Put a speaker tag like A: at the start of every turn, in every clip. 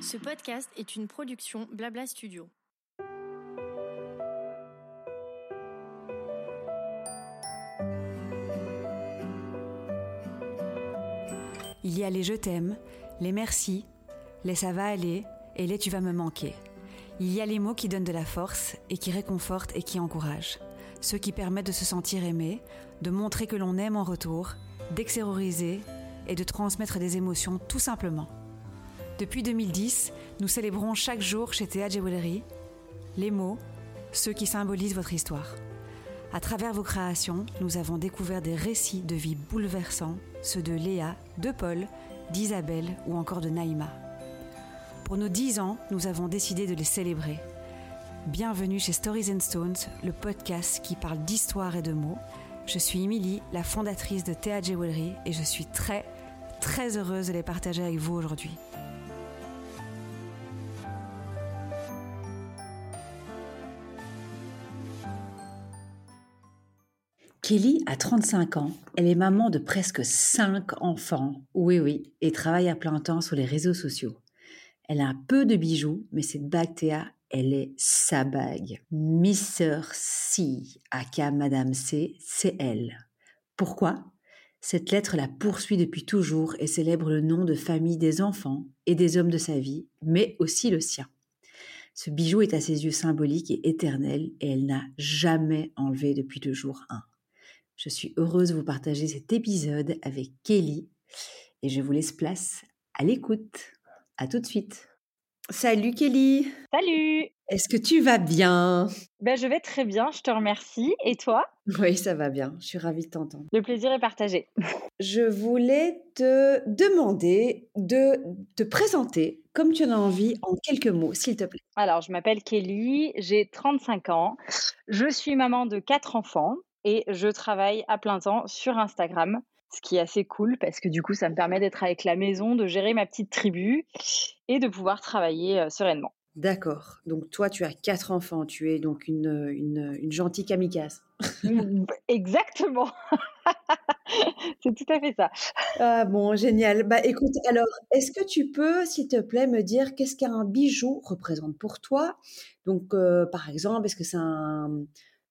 A: Ce podcast est une production Blabla Studio.
B: Il y a les je t'aime, les merci, les ça va aller et les tu vas me manquer. Il y a les mots qui donnent de la force et qui réconfortent et qui encouragent. Ceux qui permettent de se sentir aimé, de montrer que l'on aime en retour, d'extérioriser et de transmettre des émotions tout simplement. Depuis 2010, nous célébrons chaque jour chez Théa Jewelry les mots, ceux qui symbolisent votre histoire. À travers vos créations, nous avons découvert des récits de vie bouleversants, ceux de Léa, de Paul, d'Isabelle ou encore de Naïma. Pour nos 10 ans, nous avons décidé de les célébrer. Bienvenue chez Stories and Stones, le podcast qui parle d'histoire et de mots. Je suis Émilie, la fondatrice de Théa Jewelry et je suis très, très heureuse de les partager avec vous aujourd'hui. Kelly a 35 ans, elle est maman de presque 5 enfants, oui oui, et travaille à plein temps sur les réseaux sociaux. Elle a un peu de bijoux, mais cette bague Théa, elle est sa bague. Mr. C, aka Madame C, c'est elle. Pourquoi? Cette lettre la poursuit depuis toujours et célèbre le nom de famille des enfants et des hommes de sa vie, mais aussi le sien. Ce bijou est à ses yeux symbolique et éternel et elle n'a jamais enlevé depuis le jour 1. Je suis heureuse de vous partager cet épisode avec Kelly et je vous laisse place à l'écoute. À tout de suite. Salut Kelly.
C: Salut.
B: Est-ce que tu vas bien?
C: Ben, Je vais très bien, je te remercie. Et toi?
B: Oui, ça va bien. Je suis ravie de t'entendre.
C: Le plaisir est partagé.
B: Je voulais te demander de te présenter comme tu en as envie en quelques mots, s'il te plaît.
C: Alors, je m'appelle Kelly, j'ai 35 ans. Je suis maman de quatre enfants et je travaille à plein temps sur Instagram, ce qui est assez cool parce que du coup, ça me permet d'être avec la maison, de gérer ma petite tribu et de pouvoir travailler euh, sereinement.
B: D'accord. Donc toi, tu as quatre enfants. Tu es donc une, une, gentille kamikaze.
C: Mmh, exactement. C'est tout à fait ça.
B: Ah bon, génial. Bah écoute, alors, est-ce que tu peux, s'il te plaît, me dire qu'est-ce qu'un bijou représente pour toi? Donc, euh, par exemple, est-ce que c'est un,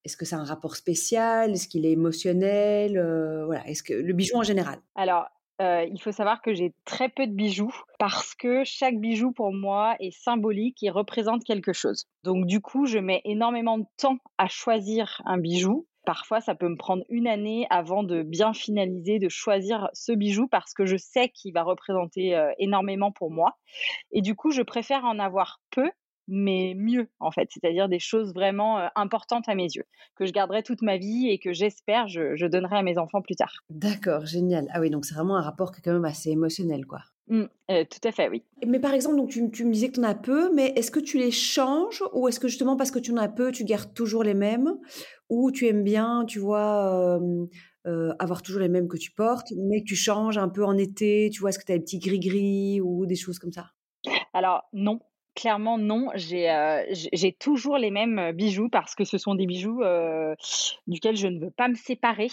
B: est-ce que c'est un rapport spécial? Est-ce qu'il est émotionnel? Euh, Voilà. Est-ce que le bijou en général?
C: Alors, euh, il faut savoir que j'ai très peu de bijoux parce que chaque bijou pour moi est symbolique et représente quelque chose. Donc du coup, je mets énormément de temps à choisir un bijou. Parfois, ça peut me prendre une année avant de bien finaliser, de choisir ce bijou parce que je sais qu'il va représenter euh, énormément pour moi. Et du coup, je préfère en avoir peu mais mieux en fait, c'est-à-dire des choses vraiment importantes à mes yeux, que je garderai toute ma vie et que j'espère je, donnerai à mes enfants plus tard.
B: D'accord, génial. Ah oui, donc c'est vraiment un rapport qui est quand même assez émotionnel, quoi.
C: Mmh, tout à fait, oui.
B: Mais par exemple, donc tu, me disais que tu en as peu, mais est-ce que tu les changes ou est-ce que justement parce que tu en as peu, tu gardes toujours les mêmes ou tu aimes bien, tu vois, avoir toujours les mêmes que tu portes, mais que tu changes un peu en été, tu vois, est-ce que tu as des petits gris-gris ou des choses comme ça?
C: Alors non, Clairement, non. Euh, j'ai toujours les mêmes bijoux parce que ce sont des bijoux euh, duquel je ne veux pas me séparer.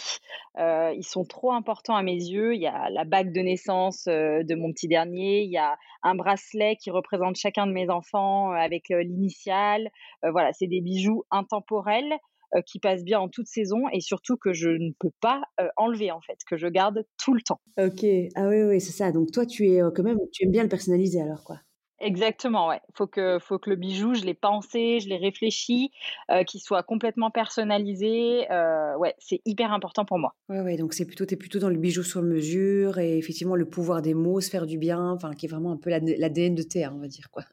C: Euh, ils sont trop importants à mes yeux. Il y a la bague de naissance de mon petit dernier. Il y a un bracelet qui représente chacun de mes enfants avec l'initiale. voilà, c'est des bijoux intemporels qui passent bien en toute saison et surtout que je ne peux pas enlever en fait, que je garde tout le temps.
B: Ok, ah oui, oui, c'est ça. Donc toi, tu es quand même, tu aimes bien le personnaliser alors quoi
C: Exactement, ouais. Faut que, faut que le bijou, je l'ai pensé, je l'ai réfléchi, euh, qu'il soit complètement personnalisé. Euh, ouais, c'est hyper important pour moi.
B: Ouais, ouais. Donc c'est plutôt, es plutôt dans le bijou sur mesure et effectivement le pouvoir des mots, se faire du bien, enfin qui est vraiment un peu l'ADN de Théa, on va dire quoi.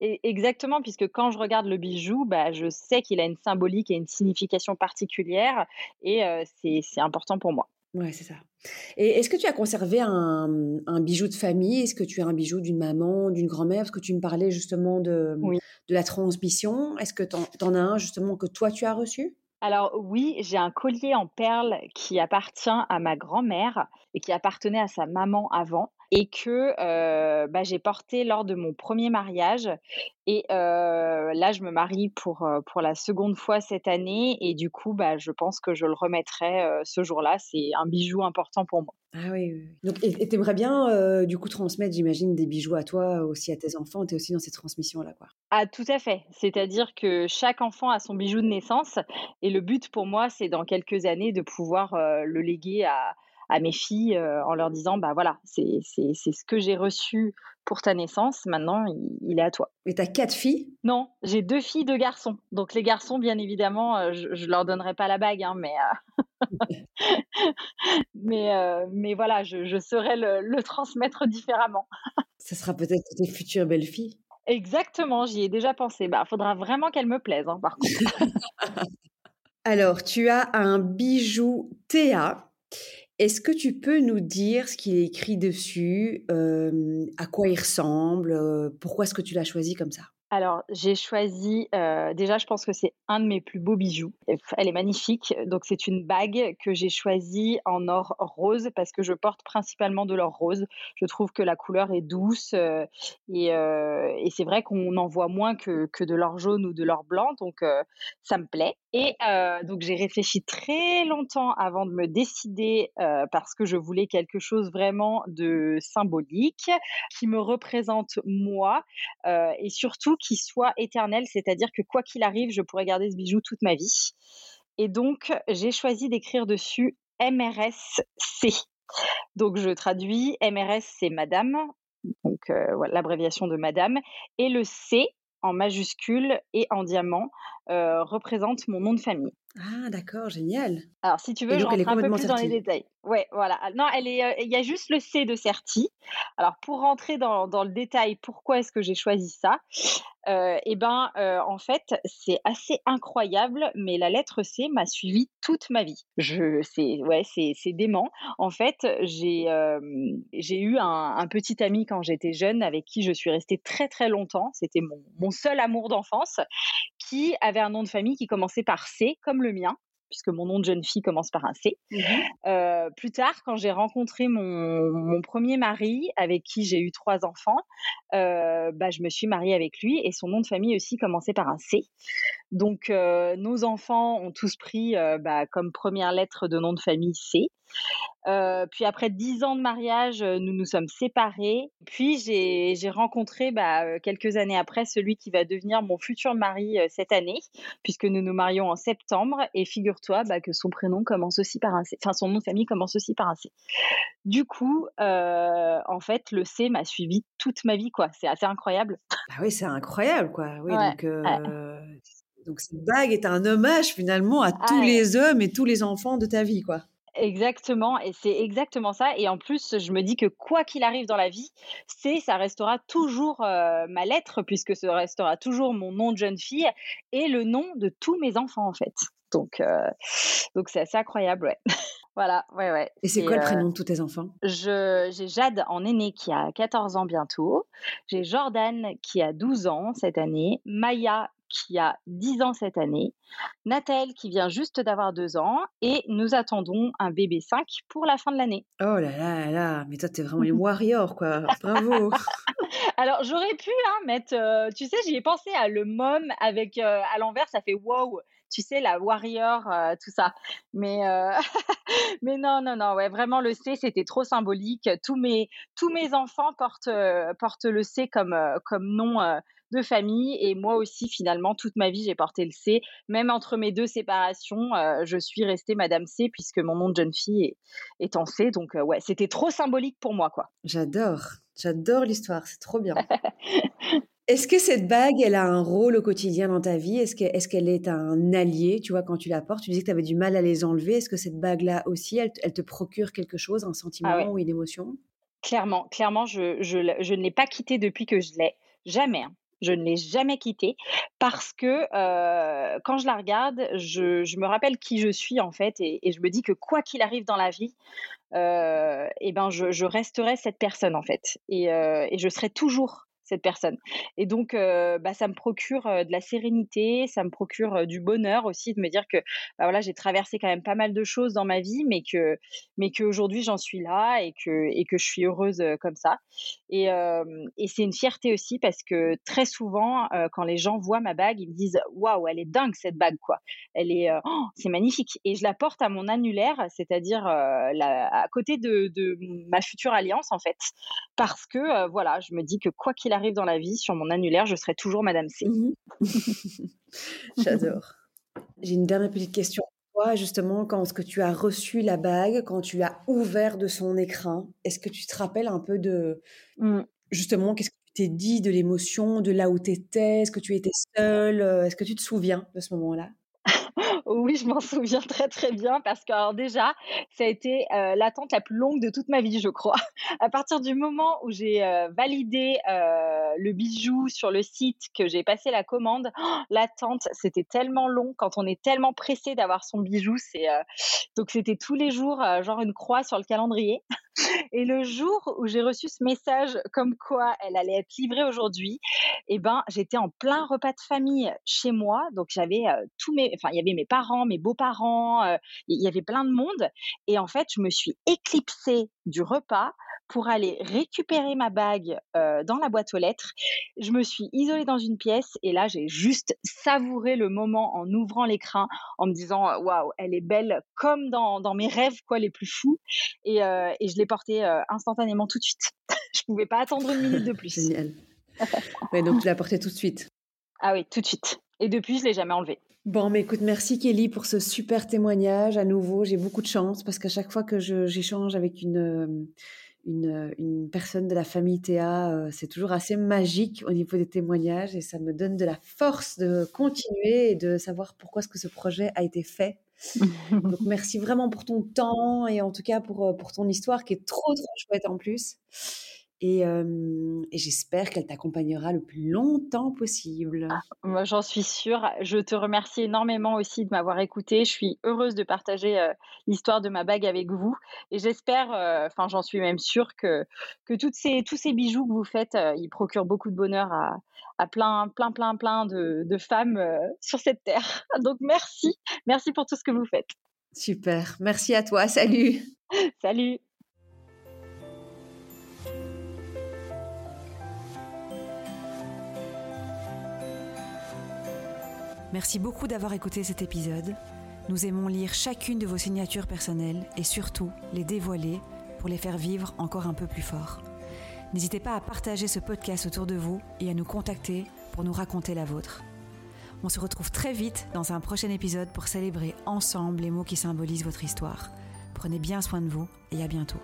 C: Et exactement, puisque quand je regarde le bijou, bah, je sais qu'il a une symbolique et une signification particulière, et euh, c'est important pour moi.
B: Ouais, c'est ça. Et est-ce que tu as conservé un, un bijou de famille? Est-ce que tu as un bijou d'une maman, d'une grand-mère? Parce que tu me parlais justement de, de la transmission. Est-ce que tu en, as un justement que toi tu as reçu?
C: Alors oui, j'ai un collier en perles qui appartient à ma grand-mère et qui appartenait à sa maman avant. Et que bah, j'ai porté lors de mon premier mariage. Et là, je me marie pour, pour la seconde fois cette année et du coup, bah, je pense que je le remettrai ce jour-là. C'est un bijou important pour moi.
B: Ah oui, oui. Donc, et tu aimerais bien, du coup, transmettre, j'imagine, des bijoux à toi, aussi à tes enfants? Tu es aussi dans cette transmission-là, quoi?
C: Ah, tout à fait. C'est-à-dire que chaque enfant a son bijou de naissance. Et le but pour moi, c'est dans quelques années de pouvoir le léguer à, à mes filles en leur disant bah voilà, c'est ce que j'ai reçu pour ta naissance, maintenant il, est à toi.
B: Et t'as quatre filles?
C: Non, j'ai deux filles, deux garçons. Donc les garçons, bien évidemment, je, ne leur donnerai pas la bague, hein, mais, mais, mais voilà, je, je saurais le, transmettre différemment.
B: Ça sera peut-être tes futures belles filles.
C: Exactement, j'y ai déjà pensé. Bah, faudra vraiment qu'elles me plaisent, hein, par contre.
B: Alors, tu as un bijou Théa est-ce que tu peux nous dire ce qu'il est écrit dessus, à quoi il ressemble, pourquoi est-ce que tu l'as choisi comme ça?
C: Alors, j'ai choisi, euh, déjà, je pense que c'est un de mes plus beaux bijoux. Elle est magnifique. Donc, c'est une bague que j'ai choisie en or rose parce que je porte principalement de l'or rose. Je trouve que la couleur est douce euh, euh, et, c'est vrai qu'on en voit moins que, que de l'or jaune ou de l'or blanc. Donc, ça me plaît. Et donc, j'ai réfléchi très longtemps avant de me décider parce que je voulais quelque chose vraiment de symbolique qui me représente moi et surtout qui soit éternel, c'est-à-dire que quoi qu'il arrive, je pourrais garder ce bijou toute ma vie. Et donc, j'ai choisi d'écrire dessus MRSC. Donc, je traduis MRS, c'est Madame, donc euh, l'abréviation de Madame, et le C en majuscule et en diamant euh, représente mon nom de famille.
B: Ah, d'accord, génial.
C: Alors, si tu veux, je rentre un peu plus dans les détails. Ouais, voilà. Ah, non, elle est. Euh, il y a juste le C de Certi. Alors, pour rentrer dans, dans le détail, pourquoi est-ce que j'ai choisi ça euh, Eh ben, euh, en fait, c'est assez incroyable, mais la lettre C m'a suivi toute ma vie. Je, c'est, ouais, c'est, c'est dément. En fait, j'ai, j'ai eu un, un, petit ami quand j'étais jeune avec qui je suis restée très très longtemps. C'était mon, mon seul amour d'enfance, qui avait un nom de famille qui commençait par C, comme le mien puisque mon nom de jeune fille commence par un C. Mmh euh, plus tard, quand j'ai rencontré mon, premier mari, avec qui j'ai eu trois enfants, euh, bah, je me suis mariée avec lui et son nom de famille aussi commençait par un C. Donc, euh, nos enfants ont tous pris bah, comme première lettre de nom de famille C. Euh, puis après dix ans de mariage, nous nous sommes séparés. Puis j'ai rencontré bah, quelques années après celui qui va devenir mon futur mari cette année, puisque nous nous marions en septembre. Et figure-toi bah, que son prénom commence aussi par un C. Enfin, son nom de famille commence aussi par un C. Du coup, en fait, le C m'a suivi toute ma vie, quoi. C'est assez incroyable.
B: Ah oui, c'est incroyable, quoi. Oui, donc. Donc cette bague est un hommage finalement à tous les hommes et tous les enfants de ta vie, quoi.
C: Exactement, et c'est exactement ça. Et en plus, je me dis que quoi qu'il arrive dans la vie, c'est ça restera toujours ma lettre, puisque ce restera toujours mon nom de jeune fille et le nom de tous mes enfants en fait. Donc, donc c'est assez incroyable, ouais. voilà, ouais, ouais.
B: Et c'est quoi le prénom de tous tes enfants?
C: je, J'ai Jade en aîné qui a 14 ans bientôt. J'ai Jordan qui a 12 ans cette année. Maya qui a 10 ans cette année, Nathalie qui vient juste d'avoir 2 ans, et nous attendons un bébé 5 pour la fin de l'année.
B: Oh là là là, mais toi t'es vraiment une warrior quoi, bravo
C: Alors j'aurais pu hein, mettre, euh, tu sais, j'y ai pensé à le mom avec euh, à l'envers, ça fait wow, tu sais, la warrior, euh, tout ça. Mais, mais non, non, non, ouais, vraiment le C, c'était trop symbolique. Tous mes, tous mes enfants portent, portent le C comme, comme nom de famille. Et moi aussi, finalement, toute ma vie, j'ai porté le C. Même entre mes deux séparations, euh, je suis restée Madame C puisque mon nom de jeune fille est, en C. Donc, euh, ouais, c'était trop symbolique pour moi, quoi.
B: J'adore. J'adore l'histoire. C'est trop bien. Est-ce que cette bague, elle a un rôle au quotidien dans ta vie? Est-ce qu'elle est, un allié Tu vois, quand tu la portes, tu disais que tu avais du mal à les enlever. Est-ce que cette bague-là aussi, elle, te procure quelque chose, un ah sentiment ou une émotion?
C: Clairement, clairement, je, je, ne l'ai pas quittée depuis que je l'ai. Jamais. Hein. Je ne l'ai jamais quittée parce que euh, quand je la regarde, je, me rappelle qui je suis en fait et, je me dis que quoi qu'il arrive dans la vie, euh, eh ben je, resterai cette personne en fait. Et, euh, et, je serai toujours cette personne. Et donc, bah, ça me procure de la sérénité, ça me procure du bonheur aussi de me dire que bah, voilà, j'ai traversé quand même pas mal de choses dans ma vie, mais que mais qu'aujourd'hui j'en suis là et que et que je suis heureuse comme ça. Et, et c'est une fierté aussi parce que très souvent, quand les gens voient ma bague, ils me disent waouh, elle est dingue cette bague quoi. Elle est, oh, c'est magnifique. Et je la porte à mon annulaire, c'est-à-dire à côté de, de, ma future alliance en fait, parce que voilà, je me dis que quoi qu'il arrive dans la vie, sur mon annulaire, je serai toujours Madame C.
B: Mmh J'adore. J'ai une dernière petite question. Toi, justement, quand que tu as reçu la bague, quand tu l'as ouvert de son écrin, est-ce que tu te rappelles un peu de mmh. justement qu'est-ce que tu t'es dit de l'émotion, de là où tu étais, est-ce que tu étais seule, est-ce que tu te souviens de ce moment-là?
C: Oui, je m'en souviens très très bien parce que alors déjà, ça a été euh, l'attente la plus longue de toute ma vie, je crois. À partir du moment où j'ai euh, validé euh, le bijou sur le site, que j'ai passé la commande, l'attente, c'était tellement long quand on est tellement pressé d'avoir son bijou. C'est donc c'était tous les jours genre une croix sur le calendrier. Et le jour où j'ai reçu ce message comme quoi elle allait être livrée aujourd'hui, eh ben j'étais en plein repas de famille chez moi, donc j'avais tous mes, enfin il y avait mes parents, mes beaux-parents, il y avait plein de monde, et en fait je me suis éclipsée du repas pour aller récupérer ma bague dans la boîte aux lettres. Je me suis isolée dans une pièce et là j'ai juste savouré le moment en ouvrant l'écran, en me disant waouh elle est belle comme dans, dans, mes rêves quoi les plus fous et, et je l'ai portée instantanément tout de suite. je pouvais pas attendre une minute de plus.
B: Génial. donc tu l'as portée tout de suite.
C: Ah oui tout de suite. Et depuis je l'ai jamais enlevée.
B: Bon, mais écoute, merci Kelly pour ce super témoignage. À nouveau, j'ai beaucoup de chance parce qu'à chaque fois que j'échange avec une, une, personne de la famille Théa, euh, c'est toujours assez magique au niveau des témoignages et ça me donne de la force de continuer et de savoir pourquoi est-ce que ce projet a été fait. Donc merci vraiment pour ton temps et en tout cas pour, euh, pour ton histoire qui est trop trop chouette en plus. Et, j'espère qu'elle t'accompagnera le plus longtemps possible.
C: Ah, moi, j'en suis sûre. Je te remercie énormément aussi de m'avoir écoutée. Je suis heureuse de partager l'histoire de ma bague avec vous. Et j'espère, enfin, j'en suis même sûre que, que toutes ces, tous ces bijoux que vous faites, ils procurent beaucoup de bonheur à, à plein, plein, plein, plein de, de femmes sur cette terre. Donc, merci. Merci pour tout ce que vous faites.
B: Super. Merci à toi. Salut.
C: Salut.
B: Merci beaucoup d'avoir écouté cet épisode. Nous aimons lire chacune de vos signatures personnelles et surtout les dévoiler pour les faire vivre encore un peu plus fort. N'hésitez pas à partager ce podcast autour de vous et à nous contacter pour nous raconter la vôtre. On se retrouve très vite dans un prochain épisode pour célébrer ensemble les mots qui symbolisent votre histoire. Prenez bien soin de vous et à bientôt.